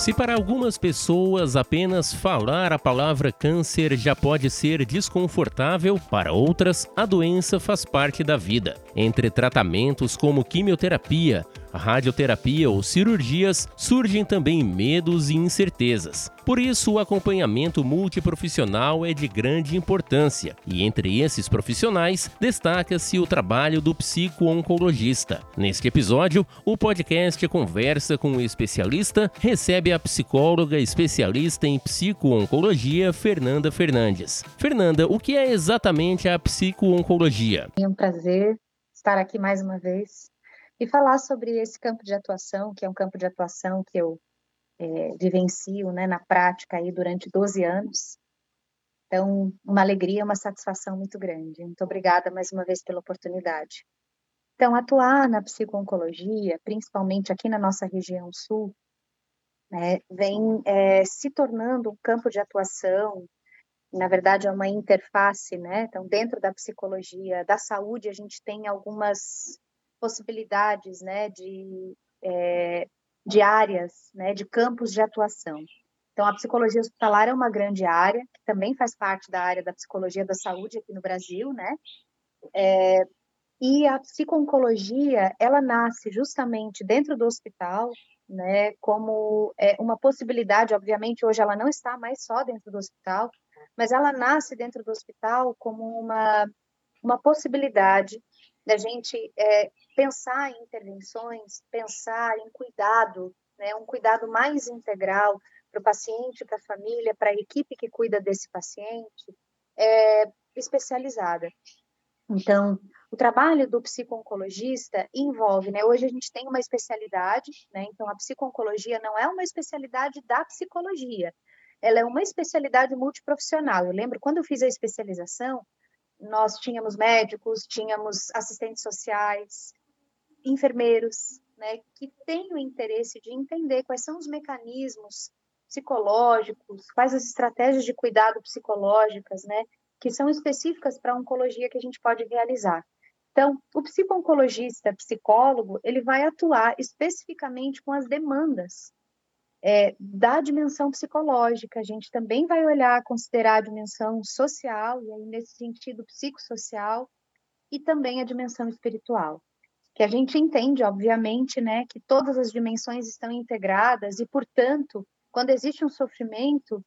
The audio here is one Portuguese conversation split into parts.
Se para algumas pessoas apenas falar a palavra câncer já pode ser desconfortável, para outras a doença faz parte da vida. Entre tratamentos como quimioterapia, radioterapia ou cirurgias, surgem também medos e incertezas. Por isso, o acompanhamento multiprofissional é de grande importância, e entre esses profissionais, destaca-se o trabalho do psico-oncologista. Neste episódio, o podcast Conversa com o Especialista recebe a psicóloga especialista em psico-oncologia, Fernanda Fernandes. Fernanda, o que é exatamente a psico-oncologia? É um prazer estar aqui mais uma vez e falar sobre esse campo de atuação, que é um campo de atuação que eu é, vivencio né, na prática aí durante 12 anos. Então, uma alegria, uma satisfação muito grande. Muito obrigada mais uma vez pela oportunidade. Então, atuar na psico-oncologia, principalmente aqui na nossa região sul, né, vem é, se tornando um campo de atuação, na verdade é uma interface, né? Então, dentro da psicologia da saúde, a gente tem algumas possibilidades né, de, é, de áreas, né, de campos de atuação. Então, a psicologia hospitalar é uma grande área, que também faz parte da área da psicologia da saúde aqui no Brasil, né? É, e a psico-oncologia, ela nasce justamente dentro do hospital, né, como é, uma possibilidade, obviamente, hoje ela não está mais só dentro do hospital, mas ela nasce dentro do hospital como uma, uma possibilidade da gente é, pensar em intervenções, pensar em cuidado, né, um cuidado mais integral para o paciente, para a família, para a equipe que cuida desse paciente, é, especializada. Então, o trabalho do psico-oncologista envolve, né, hoje a gente tem uma especialidade, né, então a psico-oncologia não é uma especialidade da psicologia, ela é uma especialidade multiprofissional. Eu lembro quando eu fiz a especialização, nós tínhamos médicos, tínhamos assistentes sociais, enfermeiros, né, que têm o interesse de entender quais são os mecanismos psicológicos, quais as estratégias de cuidado psicológicas, né, que são específicas para a oncologia que a gente pode realizar. Então, o psico-oncologista, psicólogo, ele vai atuar especificamente com as demandas é, da dimensão psicológica, a gente também vai olhar, considerar a dimensão social, e aí nesse sentido psicossocial, e também a dimensão espiritual. Que a gente entende, obviamente, né, que todas as dimensões estão integradas e, portanto, quando existe um sofrimento,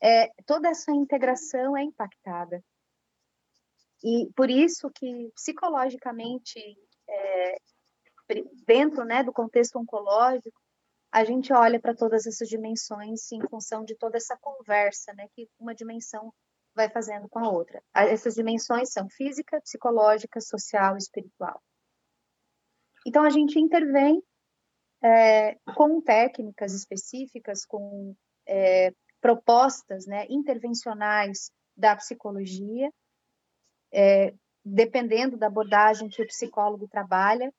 é, toda essa integração é impactada. E por isso que psicologicamente, é, dentro né, do contexto oncológico, a gente olha para todas essas dimensões em função de toda essa conversa, né, que uma dimensão vai fazendo com a outra. Essas dimensões são física, psicológica, social e espiritual. Então, a gente intervém é, com técnicas específicas, com é, propostas né, intervencionais da psicologia, é, dependendo da abordagem que o psicólogo trabalha,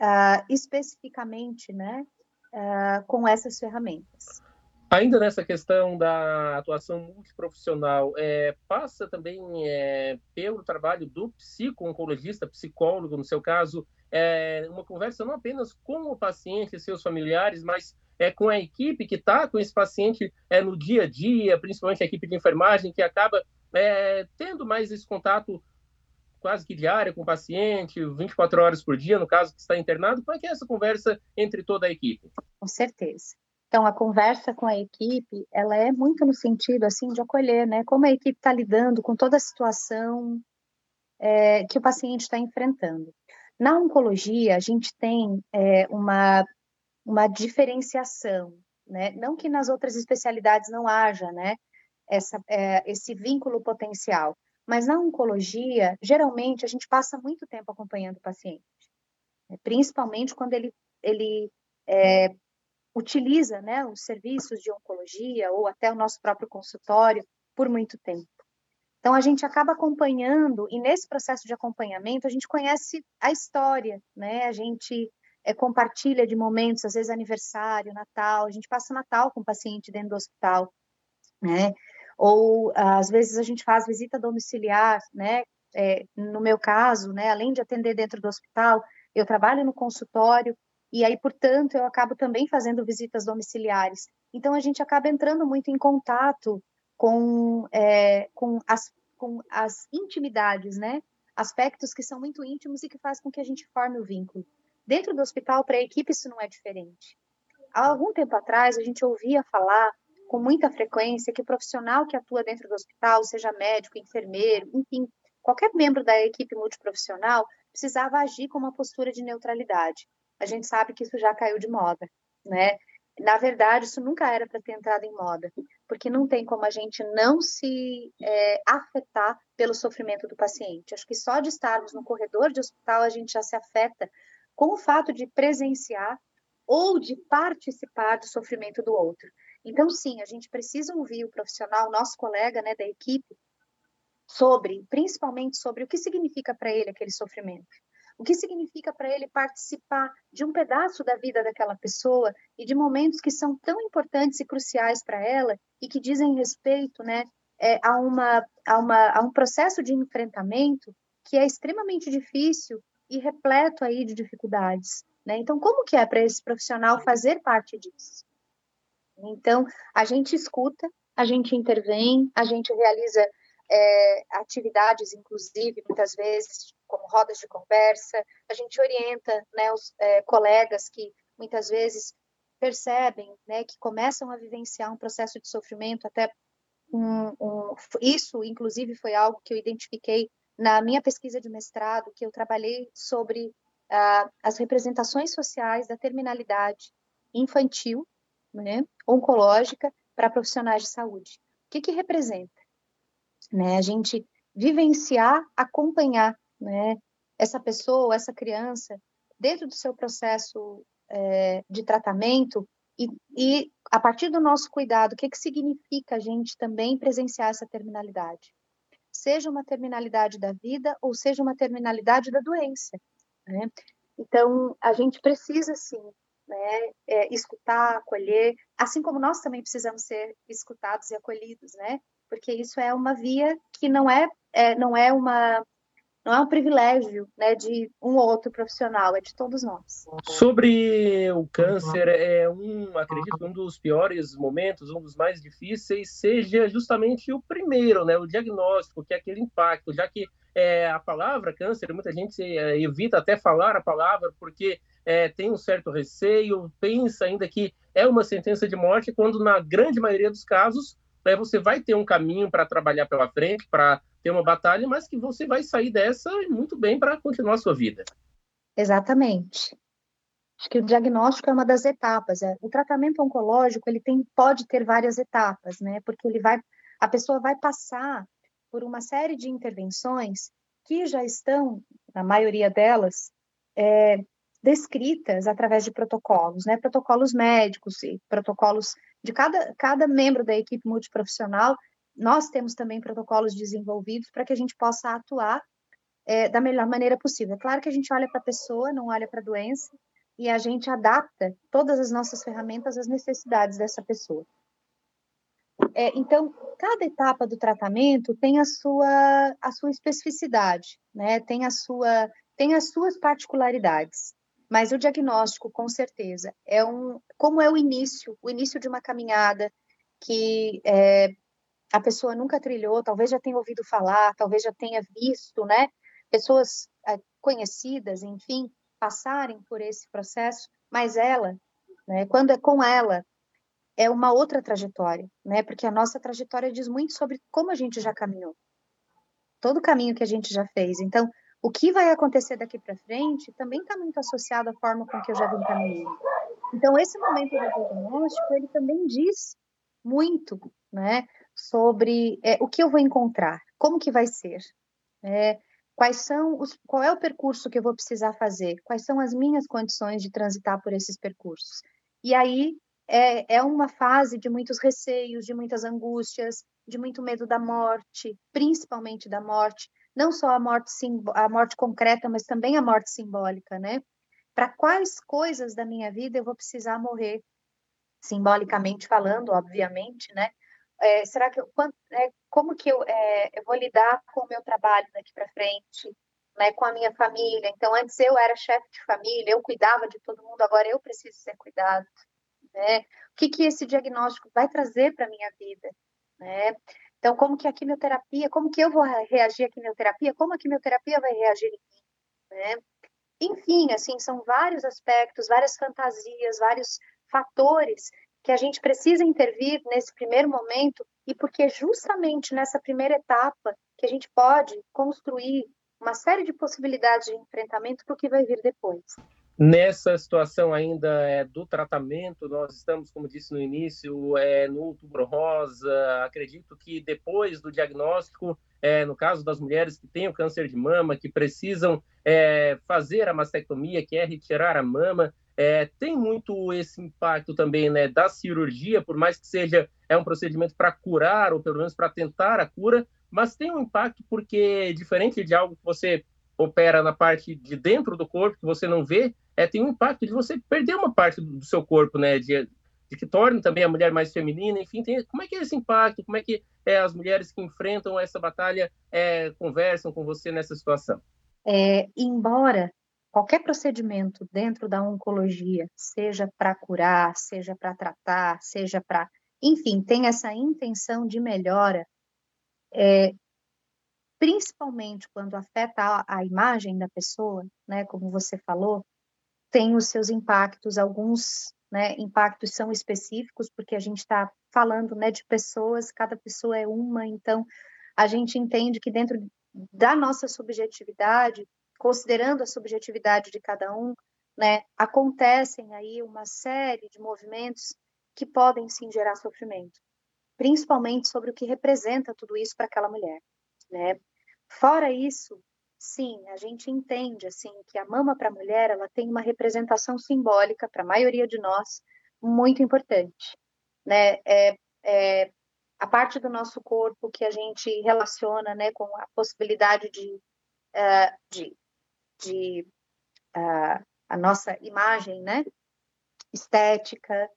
uh, especificamente, né, uh, com essas ferramentas. Ainda nessa questão da atuação multiprofissional, é, passa também é, pelo trabalho do psico-oncologista, psicólogo, no seu caso, é, uma conversa não apenas com o paciente e seus familiares, mas é, com a equipe que está com esse paciente é, no dia a dia, principalmente a equipe de enfermagem, que acaba é, tendo mais esse contato quase que diária com o paciente, 24 horas por dia, no caso que está internado. Como é que é essa conversa entre toda a equipe? Com certeza. Então, a conversa com a equipe, ela é muito no sentido, assim, de acolher, né? Como a equipe está lidando com toda a situação é, que o paciente está enfrentando. Na oncologia, a gente tem é, uma, uma diferenciação, né? Não que nas outras especialidades não haja, né? Essa, é, esse vínculo potencial, mas na oncologia, geralmente, a gente passa muito tempo acompanhando o paciente, né? principalmente quando ele, ele é, utiliza né, os serviços de oncologia ou até o nosso próprio consultório por muito tempo. Então, a gente acaba acompanhando, e nesse processo de acompanhamento, a gente conhece a história, né? A gente é, compartilha de momentos, às vezes aniversário, Natal, a gente passa Natal com o paciente dentro do hospital, né? Ou às vezes a gente faz visita domiciliar, né? É, no meu caso, né, além de atender dentro do hospital, eu trabalho no consultório e aí, portanto, eu acabo também fazendo visitas domiciliares. Então, a gente acaba entrando muito em contato com, é, com, as, com as intimidades, né? Aspectos que são muito íntimos e que faz com que a gente forme o vínculo. Dentro do hospital, para a equipe, isso não é diferente. Há algum tempo atrás, a gente ouvia falar com muita frequência que o profissional que atua dentro do hospital, seja médico, enfermeiro, enfim, qualquer membro da equipe multiprofissional, precisava agir com uma postura de neutralidade a gente sabe que isso já caiu de moda, né? Na verdade, isso nunca era para ter entrado em moda, porque não tem como a gente não se é, afetar pelo sofrimento do paciente. Acho que só de estarmos no corredor de hospital a gente já se afeta com o fato de presenciar ou de participar do sofrimento do outro. Então, sim, a gente precisa ouvir o profissional, nosso colega né, da equipe, sobre, principalmente sobre o que significa para ele aquele sofrimento. O que significa para ele participar de um pedaço da vida daquela pessoa e de momentos que são tão importantes e cruciais para ela e que dizem respeito né, é, a, uma, a, uma, a um processo de enfrentamento que é extremamente difícil e repleto aí de dificuldades. Né? Então, como que é para esse profissional fazer parte disso? Então, a gente escuta, a gente intervém, a gente realiza é, atividades, inclusive, muitas vezes, como rodas de conversa, a gente orienta né, os é, colegas que muitas vezes percebem né, que começam a vivenciar um processo de sofrimento, até um, um, isso, inclusive, foi algo que eu identifiquei na minha pesquisa de mestrado, que eu trabalhei sobre uh, as representações sociais da terminalidade infantil, né, oncológica, para profissionais de saúde. O que, que representa? Né, a gente vivenciar, acompanhar né, essa pessoa, essa criança, dentro do seu processo é, de tratamento e, e, a partir do nosso cuidado, o que, que significa a gente também presenciar essa terminalidade? Seja uma terminalidade da vida ou seja uma terminalidade da doença. Né? Então, a gente precisa, sim, né, é, escutar, acolher, assim como nós também precisamos ser escutados e acolhidos, né? Porque isso é uma via que não é, é não é uma não é um privilégio né, de um ou outro profissional, é de todos nós. Sobre o câncer, é um, acredito, um dos piores momentos, um dos mais difíceis, seja justamente o primeiro, né, o diagnóstico, que é aquele impacto, já que é, a palavra câncer, muita gente é, evita até falar a palavra porque é, tem um certo receio, pensa ainda que é uma sentença de morte, quando na grande maioria dos casos né, você vai ter um caminho para trabalhar pela frente, para ter uma batalha, mas que você vai sair dessa muito bem para continuar a sua vida. Exatamente. Acho que o diagnóstico é uma das etapas. É. O tratamento oncológico ele tem, pode ter várias etapas, né? Porque ele vai, a pessoa vai passar por uma série de intervenções que já estão, na maioria delas, é, descritas através de protocolos, né? Protocolos médicos e protocolos de cada, cada membro da equipe multiprofissional nós temos também protocolos desenvolvidos para que a gente possa atuar é, da melhor maneira possível. É claro que a gente olha para a pessoa, não olha para a doença, e a gente adapta todas as nossas ferramentas às necessidades dessa pessoa. É, então, cada etapa do tratamento tem a sua, a sua especificidade, né? tem, a sua, tem as suas particularidades. Mas o diagnóstico, com certeza, é um, como é o início, o início de uma caminhada que é, a pessoa nunca trilhou, talvez já tenha ouvido falar, talvez já tenha visto, né? Pessoas é, conhecidas, enfim, passarem por esse processo, mas ela, né, quando é com ela, é uma outra trajetória, né? Porque a nossa trajetória diz muito sobre como a gente já caminhou, todo o caminho que a gente já fez. Então, o que vai acontecer daqui para frente também está muito associado à forma com que eu já vim caminhando. Então, esse momento do diagnóstico, ele também diz muito, né? sobre é, o que eu vou encontrar, como que vai ser, é, quais são os, qual é o percurso que eu vou precisar fazer, quais são as minhas condições de transitar por esses percursos. E aí é, é uma fase de muitos receios, de muitas angústias, de muito medo da morte, principalmente da morte, não só a morte, a morte concreta, mas também a morte simbólica, né? Para quais coisas da minha vida eu vou precisar morrer, simbolicamente falando, obviamente, né? É, será que eu, quando, é, como que eu, é, eu vou lidar com o meu trabalho daqui para frente? né, com a minha família. Então, antes eu era chefe de família, eu cuidava de todo mundo, agora eu preciso ser cuidado. Né? O que, que esse diagnóstico vai trazer para a minha vida? Né? Então, como que a quimioterapia, como que eu vou reagir à quimioterapia, como a quimioterapia vai reagir em mim? Né? Enfim, assim, são vários aspectos, várias fantasias, vários fatores que a gente precisa intervir nesse primeiro momento e porque justamente nessa primeira etapa que a gente pode construir uma série de possibilidades de enfrentamento para o que vai vir depois. Nessa situação ainda é, do tratamento, nós estamos, como disse no início, é, no outubro rosa. Acredito que depois do diagnóstico, é, no caso das mulheres que têm o câncer de mama, que precisam é, fazer a mastectomia, que é retirar a mama, é, tem muito esse impacto também né, da cirurgia, por mais que seja é um procedimento para curar, ou pelo menos para tentar a cura, mas tem um impacto porque, diferente de algo que você opera na parte de dentro do corpo, que você não vê, é, tem um impacto de você perder uma parte do seu corpo, né? De, de que torne também a mulher mais feminina, enfim, tem, como é que é esse impacto? Como é que é, as mulheres que enfrentam essa batalha é, conversam com você nessa situação? É, embora qualquer procedimento dentro da oncologia, seja para curar, seja para tratar, seja para, enfim, tem essa intenção de melhora, é, principalmente quando afeta a, a, imagem da pessoa, né, como você falou, tem os seus impactos, alguns né, impactos são específicos, porque a gente está falando né, de pessoas, cada pessoa é uma, então a gente entende que dentro da nossa subjetividade, considerando a subjetividade de cada um, né, acontecem aí uma série de movimentos que podem sim gerar sofrimento, principalmente sobre o que representa tudo isso para aquela mulher, né? Fora isso, sim, a gente entende assim que a mama para a mulher ela tem uma representação simbólica para a maioria de nós muito importante, né? É, é, a parte do nosso corpo que a gente relaciona, né, com a possibilidade de, uh, de de uh, a nossa imagem, né? Estética,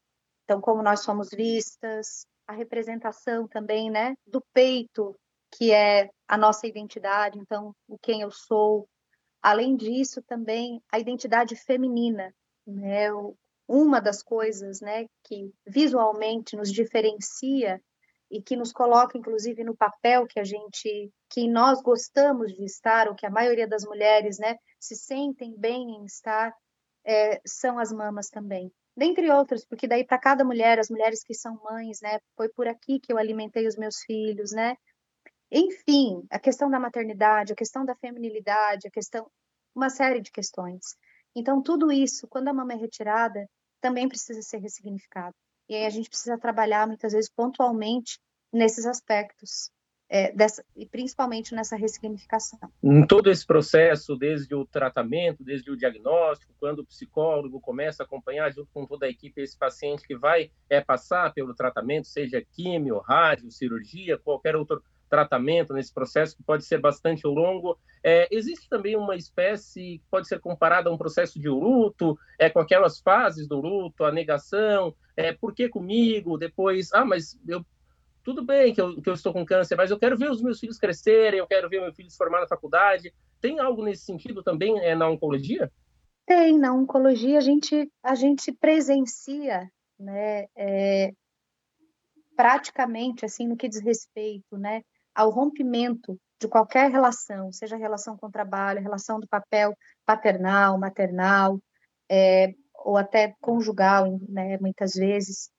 então como nós somos vistas, a representação também, né? Do peito, que é a nossa identidade, então o quem eu sou. Além disso, também a identidade feminina, né? Uma das coisas, né, que visualmente nos diferencia e que nos coloca inclusive no papel que a gente que nós gostamos de estar ou que a maioria das mulheres né se sentem bem em estar é, são as mamas também dentre outras porque daí para cada mulher as mulheres que são mães né foi por aqui que eu alimentei os meus filhos né enfim a questão da maternidade a questão da feminilidade a questão uma série de questões então tudo isso quando a mama é retirada também precisa ser ressignificado e aí a gente precisa trabalhar muitas vezes pontualmente nesses aspectos. É, dessa, e principalmente nessa ressignificação. Em todo esse processo, desde o tratamento, desde o diagnóstico, quando o psicólogo começa a acompanhar junto com toda a equipe esse paciente que vai é, passar pelo tratamento, seja químio, rádio, cirurgia, qualquer outro tratamento nesse processo que pode ser bastante longo. É, existe também uma espécie que pode ser comparada a um processo de luto, é, com aquelas fases do luto, a negação, é, por que comigo? Depois, ah, mas eu tudo bem que eu, que eu estou com câncer, mas eu quero ver os meus filhos crescerem, eu quero ver meu filho se formar na faculdade. Tem algo nesse sentido também é, na oncologia? Tem, na oncologia a gente, a gente presencia, né, é, praticamente, assim, no que diz respeito, né, ao rompimento de qualquer relação, seja relação com o trabalho, relação do papel paternal, maternal, é, ou até conjugal, né, muitas vezes,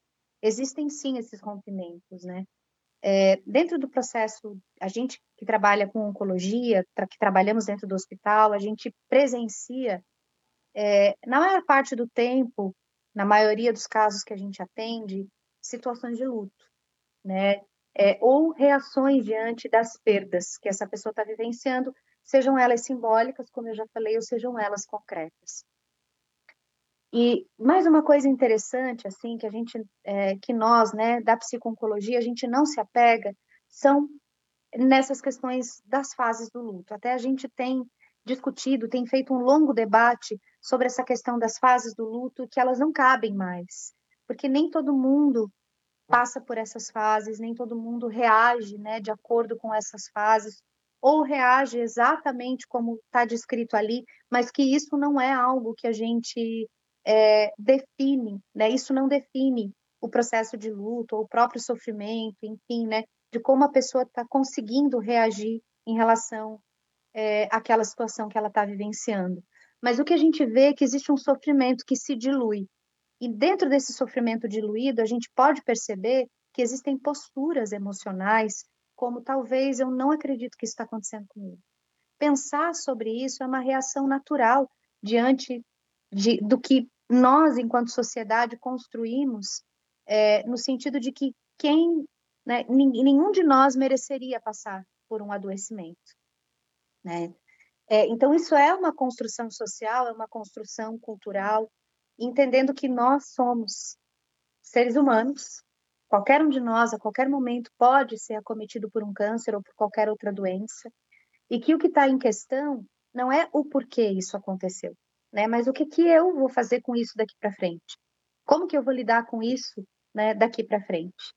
existem sim esses rompimentos, né? É, dentro do processo, a gente que trabalha com oncologia, que trabalhamos dentro do hospital, a gente presencia, é, na maior parte do tempo, na maioria dos casos que a gente atende, situações de luto, né? É, ou reações diante das perdas que essa pessoa está vivenciando, sejam elas simbólicas, como eu já falei, ou sejam elas concretas. E mais uma coisa interessante, assim, que a gente, é, que nós, né, da psiconcologia, a gente não se apega, são nessas questões das fases do luto. Até a gente tem discutido, tem feito um longo debate sobre essa questão das fases do luto, que elas não cabem mais, porque nem todo mundo passa por essas fases, nem todo mundo reage, né, de acordo com essas fases. ou reage exatamente como está descrito ali, mas que isso não é algo que a gente é, define, né? Isso não define o processo de luto ou o próprio sofrimento, enfim, né? De como a pessoa está conseguindo reagir em relação é, àquela situação que ela está vivenciando. Mas o que a gente vê é que existe um sofrimento que se dilui. E dentro desse sofrimento diluído, a gente pode perceber que existem posturas emocionais, como talvez eu não acredito que isso está acontecendo comigo. Pensar sobre isso é uma reação natural diante de, do que nós, enquanto sociedade, construímos, é, no sentido de que quem, né, nenhum de nós mereceria passar por um adoecimento. Né? É, então, isso é uma construção social, é uma construção cultural, entendendo que nós somos seres humanos, qualquer um de nós, a qualquer momento, pode ser acometido por um câncer ou por qualquer outra doença, e que o que está em questão não é o porquê isso aconteceu, né? Mas o que, que eu vou fazer com isso daqui para frente? Como que eu vou lidar com isso né, daqui para frente?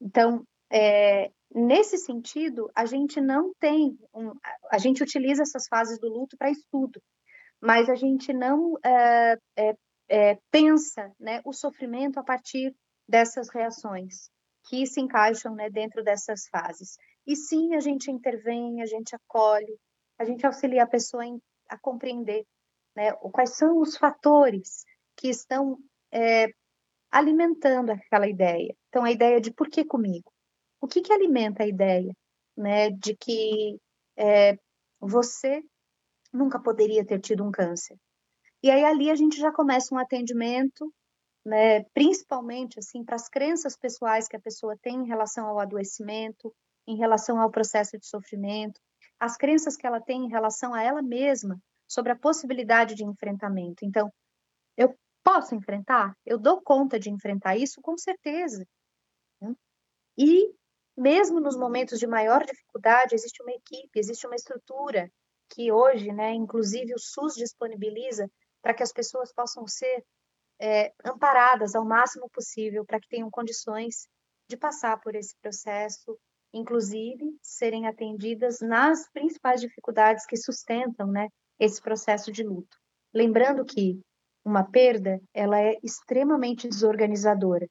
Então, é, nesse sentido, a gente não tem, um, a gente utiliza essas fases do luto para estudo, mas a gente não é, é, é, pensa né, o sofrimento a partir dessas reações que se encaixam né, dentro dessas fases. E sim, a gente intervém, a gente acolhe, a gente auxilia a pessoa em, a compreender né, quais são os fatores que estão é, alimentando aquela ideia. Então, a ideia de por que comigo? O que, que alimenta a ideia né, de que é, você nunca poderia ter tido um câncer? E aí ali a gente já começa um atendimento, né, principalmente assim para as crenças pessoais que a pessoa tem em relação ao adoecimento, em relação ao processo de sofrimento, as crenças que ela tem em relação a ela mesma sobre a possibilidade de enfrentamento. Então, eu posso enfrentar? Eu dou conta de enfrentar isso com certeza. Né? E mesmo nos momentos de maior dificuldade, existe uma equipe, existe uma estrutura que hoje, né, inclusive o SUS disponibiliza para que as pessoas possam ser é, amparadas ao máximo possível, para que tenham condições de passar por esse processo, inclusive serem atendidas nas principais dificuldades que sustentam, né, esse processo de luto. Lembrando que uma perda, ela é extremamente desorganizadora.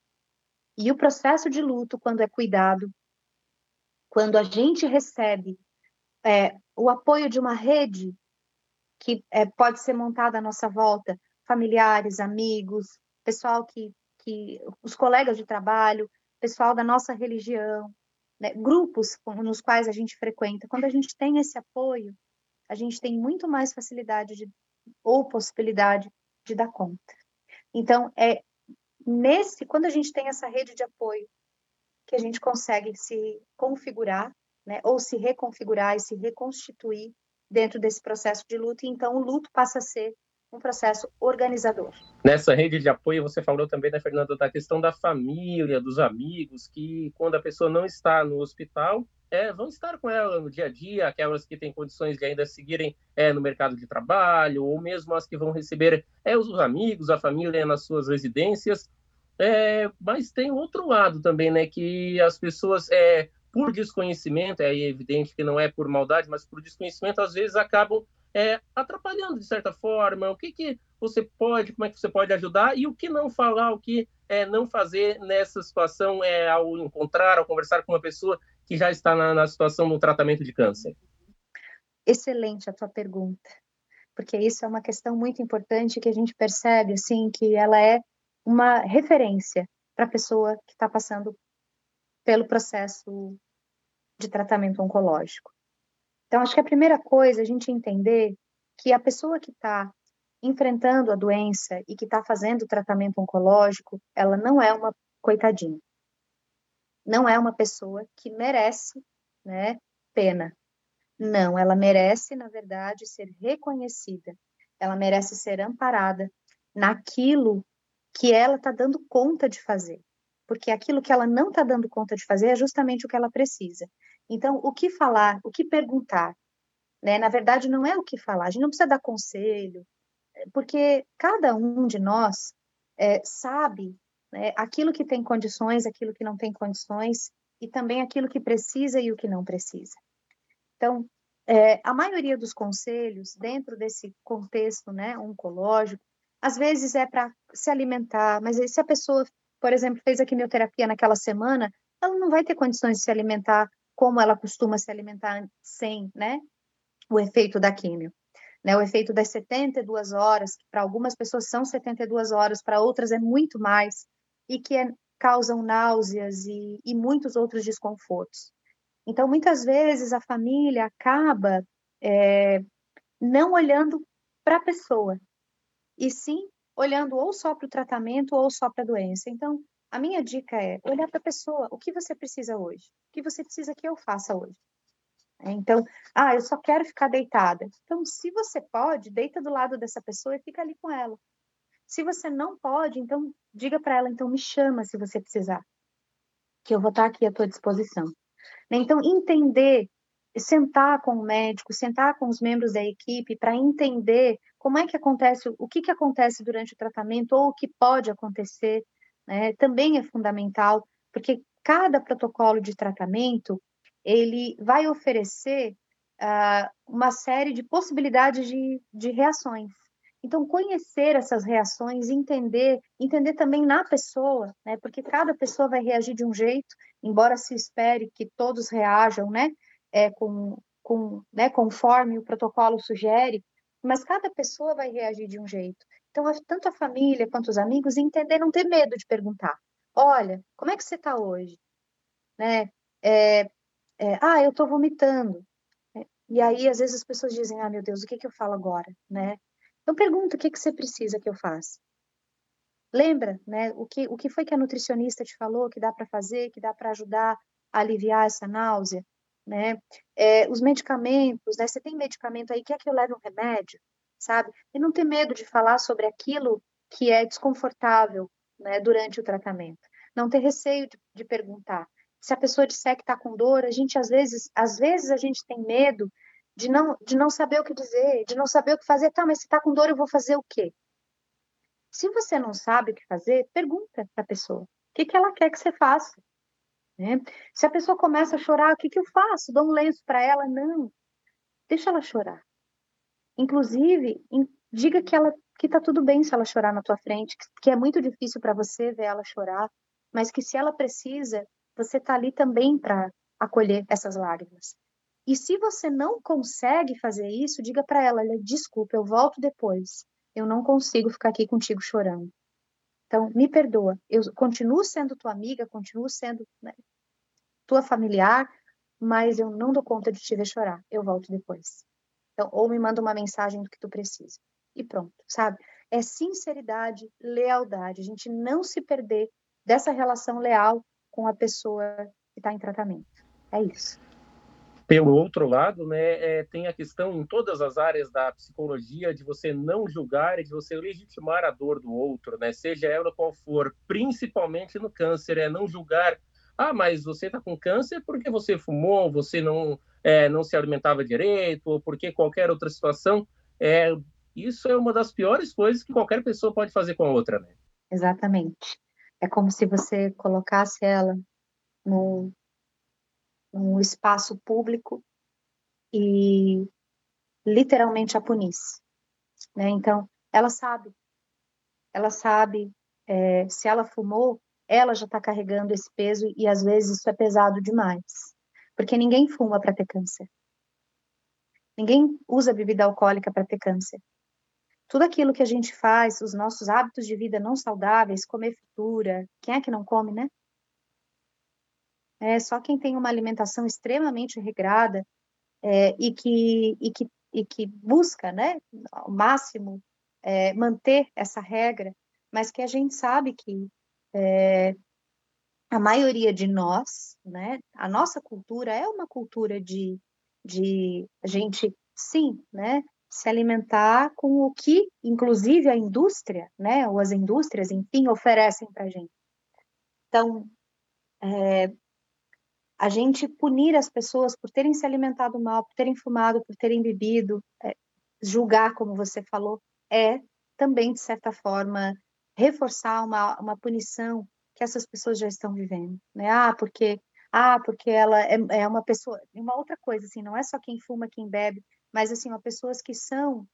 E o processo de luto, quando é cuidado, quando a gente recebe é, o apoio de uma rede que é, pode ser montada à nossa volta, familiares, amigos, pessoal que, que os colegas de trabalho, pessoal da nossa religião, né, grupos nos quais a gente frequenta. Quando a gente tem esse apoio, a gente tem muito mais facilidade de, ou possibilidade de dar conta. Então, é nesse, quando a gente tem essa rede de apoio, que a gente consegue se configurar, né, ou se reconfigurar e se reconstituir dentro desse processo de luto, e então o luto passa a ser um processo organizador. Nessa rede de apoio, você falou também, né, Fernanda, da questão da família, dos amigos, que quando a pessoa não está no hospital, é, vão estar com ela no dia a dia, aquelas que têm condições de ainda seguirem é, no mercado de trabalho, ou mesmo as que vão receber é, os amigos, a família nas suas residências. É, mas tem outro lado também, né, que as pessoas, é, por desconhecimento, é evidente que não é por maldade, mas por desconhecimento, às vezes acabam é, atrapalhando de certa forma. O que, que você pode, como é que você pode ajudar e o que não falar, o que é, não fazer nessa situação é, ao encontrar, ao conversar com uma pessoa que já está na, na situação do tratamento de câncer? Excelente a tua pergunta, porque isso é uma questão muito importante que a gente percebe assim que ela é uma referência para a pessoa que está passando pelo processo de tratamento oncológico. Então, acho que a primeira coisa é a gente entender que a pessoa que está enfrentando a doença e que está fazendo o tratamento oncológico, ela não é uma coitadinha. Não é uma pessoa que merece né, pena. Não, ela merece, na verdade, ser reconhecida. Ela merece ser amparada naquilo que ela está dando conta de fazer. Porque aquilo que ela não está dando conta de fazer é justamente o que ela precisa. Então, o que falar, o que perguntar, né? Na verdade, não é o que falar. A gente não precisa dar conselho, porque cada um de nós é, sabe né, aquilo que tem condições, aquilo que não tem condições, e também aquilo que precisa e o que não precisa. Então, é, a maioria dos conselhos, dentro desse contexto né, oncológico, às vezes é para se alimentar, mas se a pessoa, por exemplo, fez a quimioterapia naquela semana, ela não vai ter condições de se alimentar como ela costuma se alimentar sem né, o efeito da quimio. Né, o efeito das 72 horas, que para algumas pessoas são 72 horas, para outras é muito mais, e que é, causam náuseas e, e muitos outros desconfortos. Então, muitas vezes a família acaba é, não olhando para a pessoa, e sim olhando ou só para o tratamento ou só para a doença. Então, a minha dica é olhar para a pessoa, o que você precisa hoje? O que você precisa que eu faça hoje? É, então, ah, eu só quero ficar deitada. Então, se você pode, deita do lado dessa pessoa e fica ali com ela. Se você não pode, então diga para ela, então me chama se você precisar, que eu vou estar aqui à tua disposição. Né? Então, entender, sentar com o médico, sentar com os membros da equipe para entender como é que acontece, o que, que acontece durante o tratamento ou o que pode acontecer, né? também é fundamental, porque cada protocolo de tratamento ele vai oferecer uh, uma série de possibilidades de, de reações. Então, conhecer essas reações, entender, entender também na pessoa, né? Porque cada pessoa vai reagir de um jeito, embora se espere que todos reajam, né? É, com, com, né? Conforme o protocolo sugere, mas cada pessoa vai reagir de um jeito. Então, tanto a família quanto os amigos entender, não ter medo de perguntar. Olha, como é que você está hoje? Né? É, é, ah, eu estou vomitando. E aí, às vezes, as pessoas dizem, ah, meu Deus, o que, que eu falo agora? Né? Então pergunta o que, que você precisa que eu faça. Lembra, né? O que, o que foi que a nutricionista te falou que dá para fazer, que dá para ajudar a aliviar essa náusea, né? É, os medicamentos, né? Você tem medicamento aí, quer que eu leve um remédio, sabe? E não ter medo de falar sobre aquilo que é desconfortável, né? Durante o tratamento. Não ter receio de, de perguntar. Se a pessoa disser que está com dor, a gente às vezes, às vezes a gente tem medo de não, de não saber o que dizer, de não saber o que fazer. Tá, mas se tá com dor, eu vou fazer o quê? Se você não sabe o que fazer, pergunta para a pessoa. O que, que ela quer que você faça? Né? Se a pessoa começa a chorar, o que, que eu faço? Dou um lenço para ela? Não. Deixa ela chorar. Inclusive, diga que ela que tá tudo bem se ela chorar na tua frente, que é muito difícil para você ver ela chorar, mas que se ela precisa, você tá ali também para acolher essas lágrimas. E se você não consegue fazer isso, diga para ela, desculpa, eu volto depois. Eu não consigo ficar aqui contigo chorando. Então, me perdoa. Eu continuo sendo tua amiga, continuo sendo né, tua familiar, mas eu não dou conta de te ver chorar. Eu volto depois. Então, ou me manda uma mensagem do que tu precisa. E pronto, sabe? É sinceridade, lealdade. A gente não se perder dessa relação leal com a pessoa que está em tratamento. É isso. Pelo outro lado, né, é, tem a questão em todas as áreas da psicologia de você não julgar e de você legitimar a dor do outro, né, seja ela qual for, principalmente no câncer, é não julgar. Ah, mas você está com câncer porque você fumou, você não, é, não se alimentava direito, ou porque qualquer outra situação. É, isso é uma das piores coisas que qualquer pessoa pode fazer com a outra, né? Exatamente. É como se você colocasse ela no, um espaço público e literalmente a punisse. Né? Então, ela sabe, ela sabe é, se ela fumou, ela já está carregando esse peso e às vezes isso é pesado demais, porque ninguém fuma para ter câncer. Ninguém usa bebida alcoólica para ter câncer. Tudo aquilo que a gente faz, os nossos hábitos de vida não saudáveis, comer fritura, quem é que não come, né? É só quem tem uma alimentação extremamente regrada é, e, que, e, que, e que busca, né, ao máximo, é, manter essa regra, mas que a gente sabe que é, a maioria de nós, né, a nossa cultura é uma cultura de, de a gente, sim, né, se alimentar com o que, inclusive, a indústria, né, ou as indústrias, enfim, oferecem para a gente. Então, é, a gente punir as pessoas por terem se alimentado mal, por terem fumado, por terem bebido, é, julgar, como você falou, é também, de certa forma, reforçar uma, uma punição que essas pessoas já estão vivendo. Né? Ah, porque ah, porque ela é, é uma pessoa, uma outra coisa, assim, não é só quem fuma, quem bebe, mas assim, ó, pessoas que são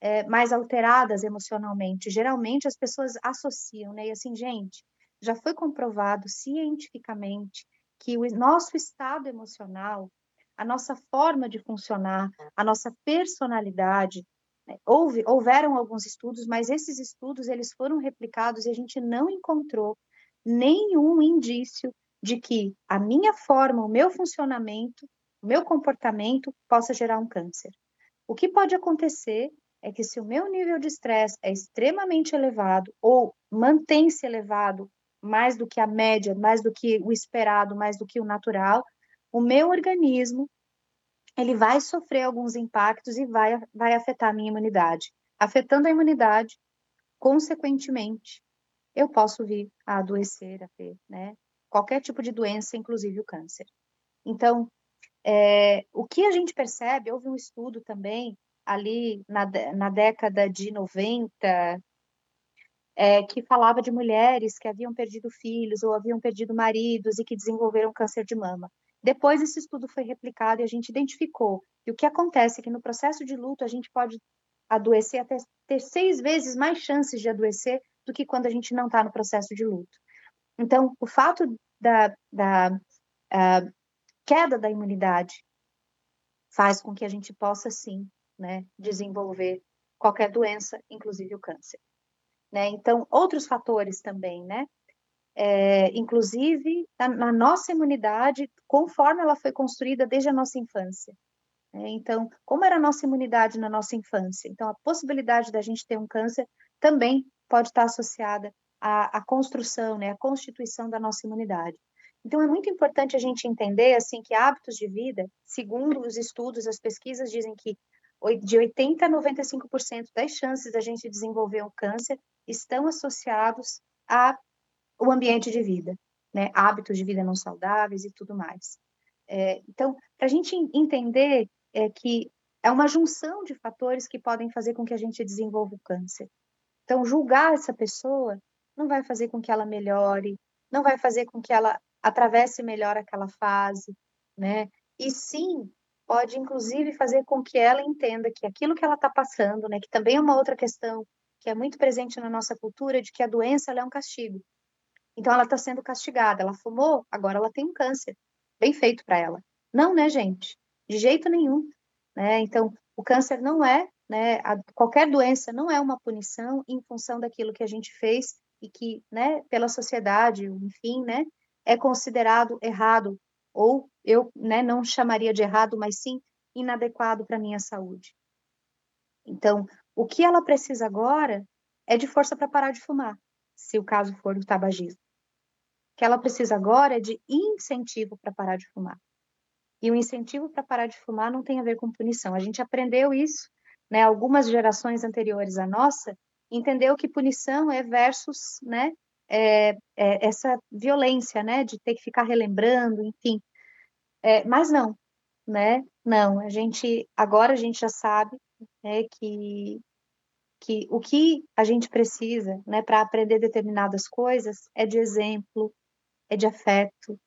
é, mais alteradas emocionalmente. Geralmente as pessoas associam, né? E assim, gente, já foi comprovado cientificamente que o nosso estado emocional, a nossa forma de funcionar, a nossa personalidade, né? Houve, houveram alguns estudos, mas esses estudos eles foram replicados e a gente não encontrou nenhum indício de que a minha forma, o meu funcionamento, o meu comportamento possa gerar um câncer. O que pode acontecer é que se o meu nível de estresse é extremamente elevado ou mantém-se elevado mais do que a média, mais do que o esperado, mais do que o natural, o meu organismo ele vai sofrer alguns impactos e vai, vai afetar a minha imunidade. Afetando a imunidade, consequentemente, eu posso vir a adoecer, a ter, né, qualquer tipo de doença, inclusive o câncer. Então, é, o que a gente percebe, houve um estudo também ali na, na década de 90, é, que falava de mulheres que haviam perdido filhos ou haviam perdido maridos e que desenvolveram câncer de mama. Depois esse estudo foi replicado e a gente identificou que o que acontece é que no processo de luto a gente pode adoecer até ter seis vezes mais chances de adoecer do que quando a gente não está no processo de luto. Então, o fato da, da uh, queda da imunidade faz com que a gente possa, sim, né, desenvolver qualquer doença, inclusive o câncer. Né? Então, outros fatores também, né? É, inclusive na, na, nossa imunidade, conforme ela foi construída desde a nossa infância. Né? Então, como era a nossa imunidade na nossa infância? Então, a possibilidade da gente ter um câncer também pode estar associada à, à construção, né, à constituição da nossa imunidade. Então, é muito importante a gente entender assim que hábitos de vida, segundo os estudos, as pesquisas dizem que de 80 a 95% das chances da gente desenvolver um câncer estão associados ao ambiente de vida, né? hábitos de vida não saudáveis e tudo mais. É, então, para a gente entender é, que é uma junção de fatores que podem fazer com que a gente desenvolva o câncer. Então, julgar essa pessoa não vai fazer com que ela melhore, não vai fazer com que ela atravesse melhor aquela fase, né? E sim, pode inclusive fazer com que ela entenda que aquilo que ela está passando, né, que também é uma outra questão que é muito presente na nossa cultura, de que a doença é um castigo. Então ela está sendo castigada, ela fumou, agora ela tem um câncer. Bem feito para ela. Não, né, gente? De jeito nenhum. Né? Então, o câncer não é, né, a, qualquer doença não é uma punição em função daquilo que a gente fez e que, né, pela sociedade, enfim, né, é considerado errado, ou eu né, não chamaria de errado, mas sim inadequado para a minha saúde. Então, o que ela precisa agora é de força para parar de fumar, se o caso for o tabagismo. O que ela precisa agora é de incentivo para parar de fumar. E o incentivo para parar de fumar não tem a ver com punição. A gente aprendeu isso, né? Algumas gerações anteriores à nossa entendeu que punição é versus, né? é, é, essa violência, né, de ter que ficar relembrando, enfim. É, mas não, né? Não, a gente agora a gente já sabe né, que que o que a gente precisa, né, para aprender determinadas coisas é de exemplo, é de afeto,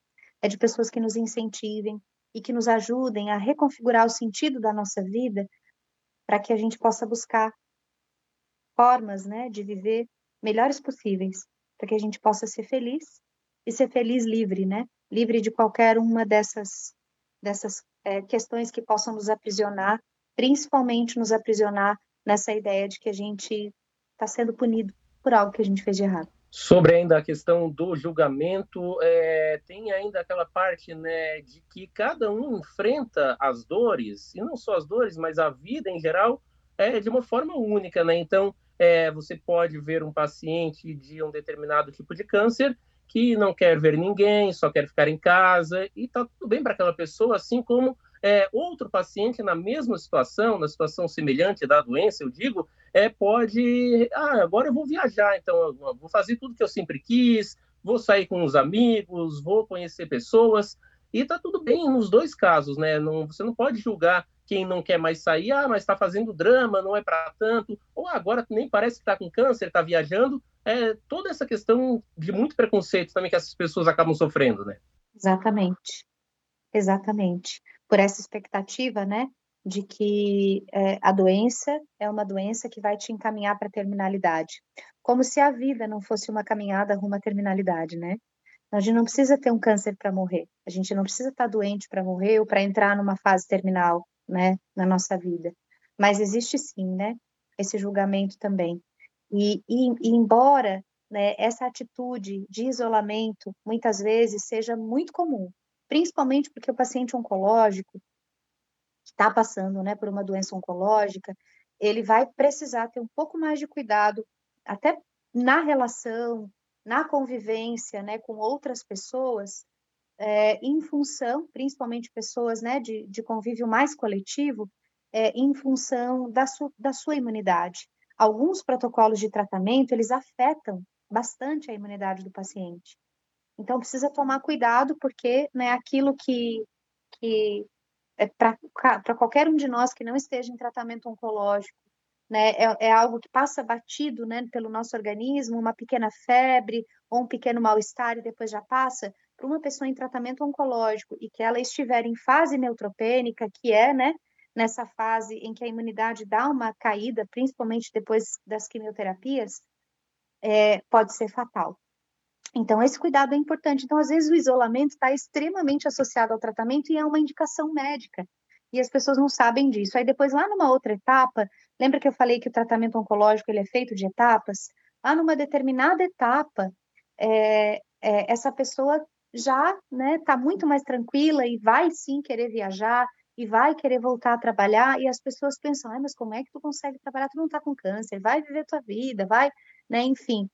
é de pessoas que nos incentivem e que nos ajudem a reconfigurar o sentido da nossa vida para que a gente possa buscar formas, né, de viver melhores possíveis para que a gente possa ser feliz e ser feliz livre, né? Livre de qualquer uma dessas, dessas é, questões que possam nos aprisionar, principalmente nos aprisionar nessa ideia de que a gente está sendo punido por algo que a gente fez de errado. Sobre ainda a questão do julgamento, é, tem ainda aquela parte né, de que cada um enfrenta as dores, e não só as dores, mas a vida em geral, é, de uma forma única. Né? Então, é, você pode ver um paciente de um determinado tipo de câncer que não quer ver ninguém, só quer ficar em casa, e está tudo bem para aquela pessoa, assim como é, outro paciente na mesma situação, na situação semelhante da doença, eu digo, é, pode, ah, agora eu vou viajar, então vou fazer tudo que eu sempre quis, vou sair com os amigos, vou conhecer pessoas, e tá tudo bem nos dois casos, né? Não, você não pode julgar quem não quer mais sair, ah, mas está fazendo drama, não é para tanto, ou agora nem parece que está com câncer, está viajando. É toda essa questão de muito preconceito também que essas pessoas acabam sofrendo, né? Exatamente, exatamente. Por essa expectativa, né, de que é, a doença é uma doença que vai te encaminhar para a terminalidade. Como se a vida não fosse uma caminhada rumo à terminalidade, né? A gente não precisa ter um câncer para morrer. A gente não precisa estar tá doente para morrer ou para entrar numa fase terminal, né, na nossa vida. Mas existe sim, né, esse julgamento também. E, e, e embora né, essa atitude de isolamento muitas vezes seja muito comum, principalmente porque o paciente oncológico está passando, né, por uma doença oncológica, ele vai precisar ter um pouco mais de cuidado, até na relação, na convivência né, com outras pessoas, é, em função, principalmente pessoas né, de, de convívio mais coletivo, é, em função da, su, da sua imunidade. Alguns protocolos de tratamento, eles afetam bastante a imunidade do paciente. Então, precisa tomar cuidado, porque né, aquilo que, que é para qualquer um de nós que não esteja em tratamento oncológico, né, é, é, algo que passa batido né, pelo nosso organismo, uma pequena febre ou um pequeno mal-estar e depois já passa, para uma pessoa em tratamento oncológico e que ela estiver em fase neutropênica, que é né, nessa fase em que a imunidade dá uma caída, principalmente depois das quimioterapias, é, pode ser fatal. Então, esse cuidado é importante. Então, às vezes, o isolamento está extremamente associado ao tratamento e é uma indicação médica e as pessoas não sabem disso. Aí depois, lá numa outra etapa, lembra que eu falei que o tratamento oncológico ele é feito de etapas? Lá numa determinada etapa, é, é, essa pessoa já está né, tá muito mais tranquila e vai sim querer viajar e vai querer voltar a trabalhar e as pessoas pensam, ah, mas como é que tu consegue trabalhar? Tu não está com câncer, vai viver tua vida, vai, né, enfim.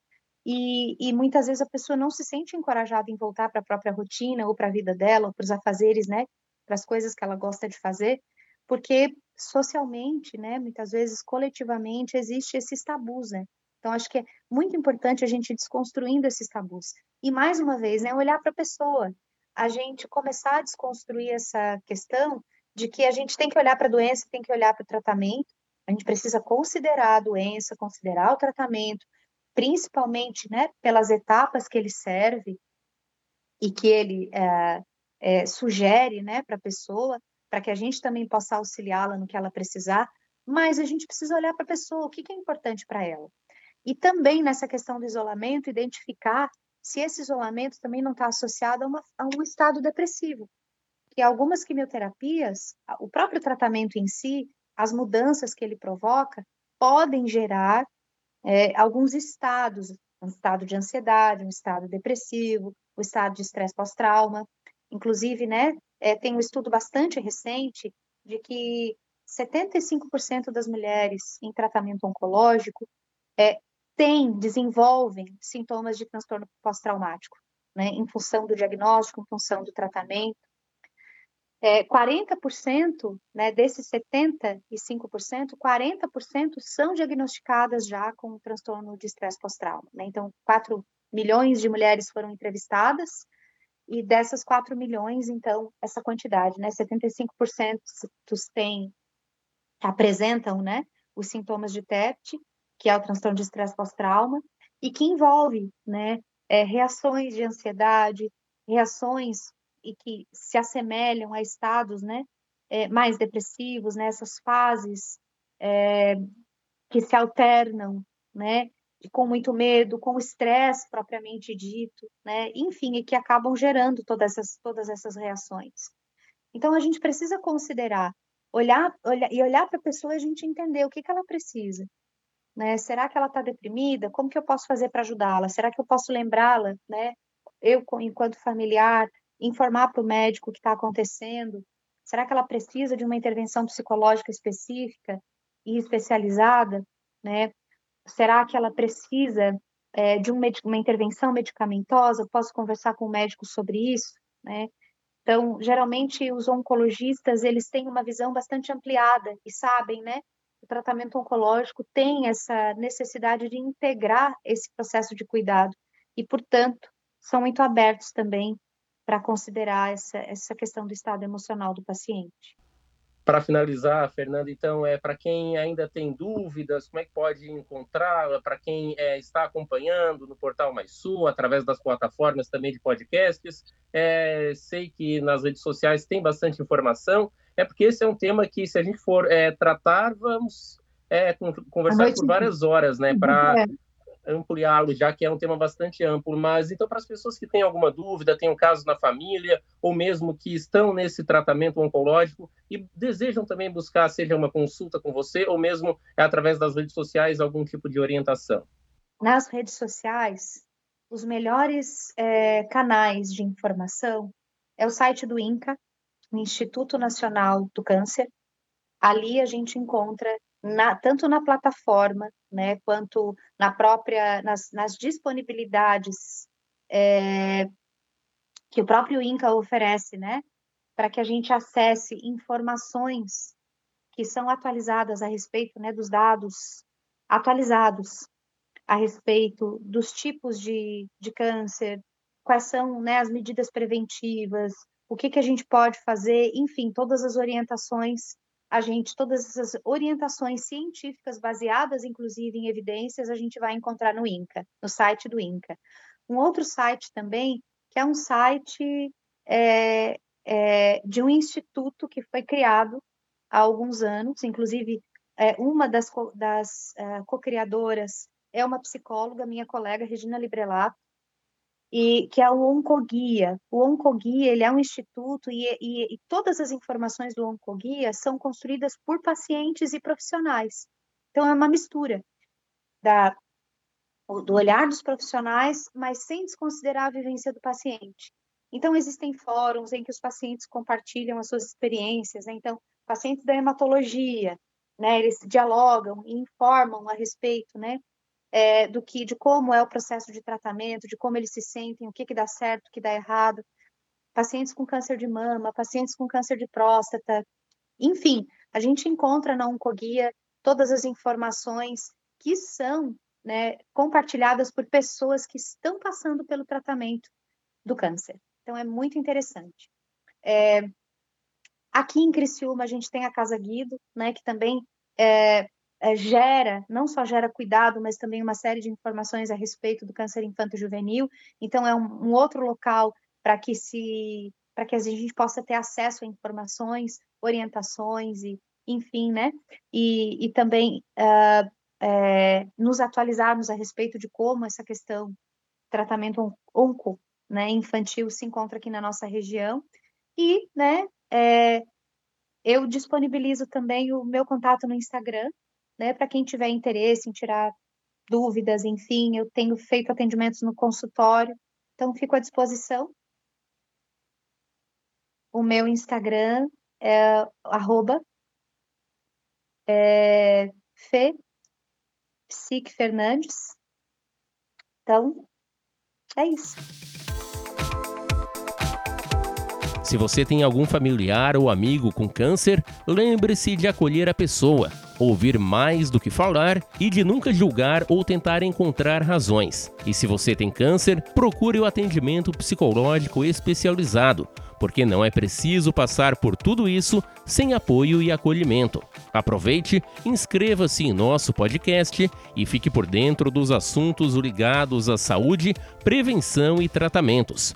E, e, muitas vezes a pessoa não se sente encorajada em voltar para a própria rotina ou para a vida dela, ou para os afazeres, né, para as coisas que ela gosta de fazer, porque socialmente, né, muitas vezes coletivamente existe esses tabus, né? Então acho que é muito importante a gente desconstruindo esses tabus. E mais uma vez, né, olhar para a pessoa, a gente começar a desconstruir essa questão de que a gente tem que olhar para a doença, tem que olhar para o tratamento, a gente precisa considerar a doença, considerar o tratamento, principalmente, né, pelas etapas que ele serve e que ele é, é, sugere né, para a pessoa, para que a gente também possa auxiliá-la no que ela precisar, mas a gente precisa olhar para a pessoa, o que, que é importante para ela. E também nessa questão do isolamento, identificar se esse isolamento também não está associado a, uma, a um estado depressivo. Que algumas quimioterapias, o próprio tratamento em si, as mudanças que ele provoca, podem gerar é, alguns estados, um estado de ansiedade, um estado depressivo, o estado de estresse pós-trauma. Inclusive, né, é, tem um estudo bastante recente de que 75% das mulheres em tratamento oncológico é, têm, desenvolvem sintomas de transtorno pós-traumático, né, em função do diagnóstico, em função do tratamento. É, 40% né, desses 75%, 40% são diagnosticadas já com transtorno de estresse pós-trauma. Né? Então, 4 milhões de mulheres foram entrevistadas, e dessas 4 milhões, então, essa quantidade, né, 75% têm, apresentam, né, os sintomas de TEPT, que é o transtorno de estresse pós-trauma, e que envolve, né, é, reações de ansiedade, reações e que se assemelham a estados, né, é, mais depressivos, nessas né, fases é, que se alternam, né, com muito medo, com estresse propriamente dito, né? Enfim, e que acabam gerando todas essas, todas essas reações. Então a gente precisa considerar, olhar, olhar e olhar para a pessoa e a gente entender o que, que ela precisa. Né? Será que ela está deprimida? Como que eu posso fazer para ajudá-la? Será que eu posso lembrá-la, né? Eu, enquanto familiar, informar para o médico o que está acontecendo? Será que ela precisa de uma intervenção psicológica específica e especializada, né? Será que ela precisa é, de um, uma intervenção medicamentosa? Posso conversar com o médico sobre isso, né? Então, geralmente os oncologistas eles têm uma visão bastante ampliada e sabem, né? O tratamento oncológico tem essa necessidade de integrar esse processo de cuidado e, portanto, são muito abertos também para considerar essa, essa questão do estado emocional do paciente. para finalizar, Fernando, então, é para quem ainda tem dúvidas, como é que pode encontrá-la? Para quem é, está acompanhando no Portal Mais Sul, através das plataformas também de podcasts, é, sei que nas redes sociais tem bastante informação, é porque esse é um tema que, se a gente for é, tratar, vamos é, conversar por várias horas, né? Para é ampliá-lo, já que é um tema bastante amplo. Mas então, para as pessoas que têm alguma dúvida, têm um caso na família, ou mesmo que estão nesse tratamento oncológico e desejam também buscar, seja uma consulta com você, ou mesmo através das redes sociais, algum tipo de orientação. Nas redes sociais, os melhores é, canais de informação é o site do INCA, Instituto Nacional do Câncer. Ali a gente encontra na, tanto na plataforma, né, quanto na própria, nas, nas disponibilidades é, que o próprio INCA oferece, né, para que a gente acesse informações que são atualizadas a respeito, né, dos dados atualizados a respeito dos tipos de, de câncer, quais são, né, as medidas preventivas, o que, que a gente pode fazer, enfim, todas as orientações a gente, todas essas orientações científicas baseadas, inclusive, em evidências, a gente vai encontrar no INCA, no site do INCA. Um outro site também, que é um site é, é, de um instituto que foi criado há alguns anos, inclusive é, uma das, das uh, co-criadoras é uma psicóloga, minha colega Regina Librelato, e que é o Oncoguia. O Oncoguia ele é um instituto e, e, e, todas as informações do Oncoguia são construídas por pacientes e profissionais. Então é uma mistura da, do olhar dos profissionais, mas sem desconsiderar a vivência do paciente. Então existem fóruns em que os pacientes compartilham as suas experiências. Né? Então pacientes da hematologia, né, eles dialogam e informam a respeito, né, é, do que de como é o processo de tratamento, de como eles se sentem, o que, que dá certo, o que dá errado. Pacientes com câncer de mama, pacientes com câncer de próstata, enfim, a gente encontra na Oncoguia todas as informações que são né, compartilhadas por pessoas que estão passando pelo tratamento do câncer. Então, é muito interessante. É, aqui em Criciúma, a gente tem a Casa Guido, né, que também é, é, gera, não só gera cuidado, mas também uma série de informações a respeito do câncer infanto-juvenil. Então, é um, um outro local para que se para que a gente possa ter acesso a informações, orientações e, enfim, né? E, e também uh, é, nos atualizarmos a respeito de como essa questão tratamento onco, né, infantil se encontra aqui na nossa região e, né, é, eu disponibilizo também o meu contato no Instagram, né? Para quem tiver interesse em tirar dúvidas, enfim, eu tenho feito atendimentos no consultório, então fico à disposição. O meu Instagram é arroba é, Fê Psique Fernandes. Então, é isso. Se você tem algum familiar ou amigo com câncer, lembre-se de acolher a pessoa, ouvir mais do que falar e de nunca julgar ou tentar encontrar razões. E se você tem câncer, procure o atendimento psicológico especializado, porque não é preciso passar por tudo isso sem apoio e acolhimento. Aproveite, inscreva-se em nosso podcast e fique por dentro dos assuntos ligados à saúde, prevenção e tratamentos.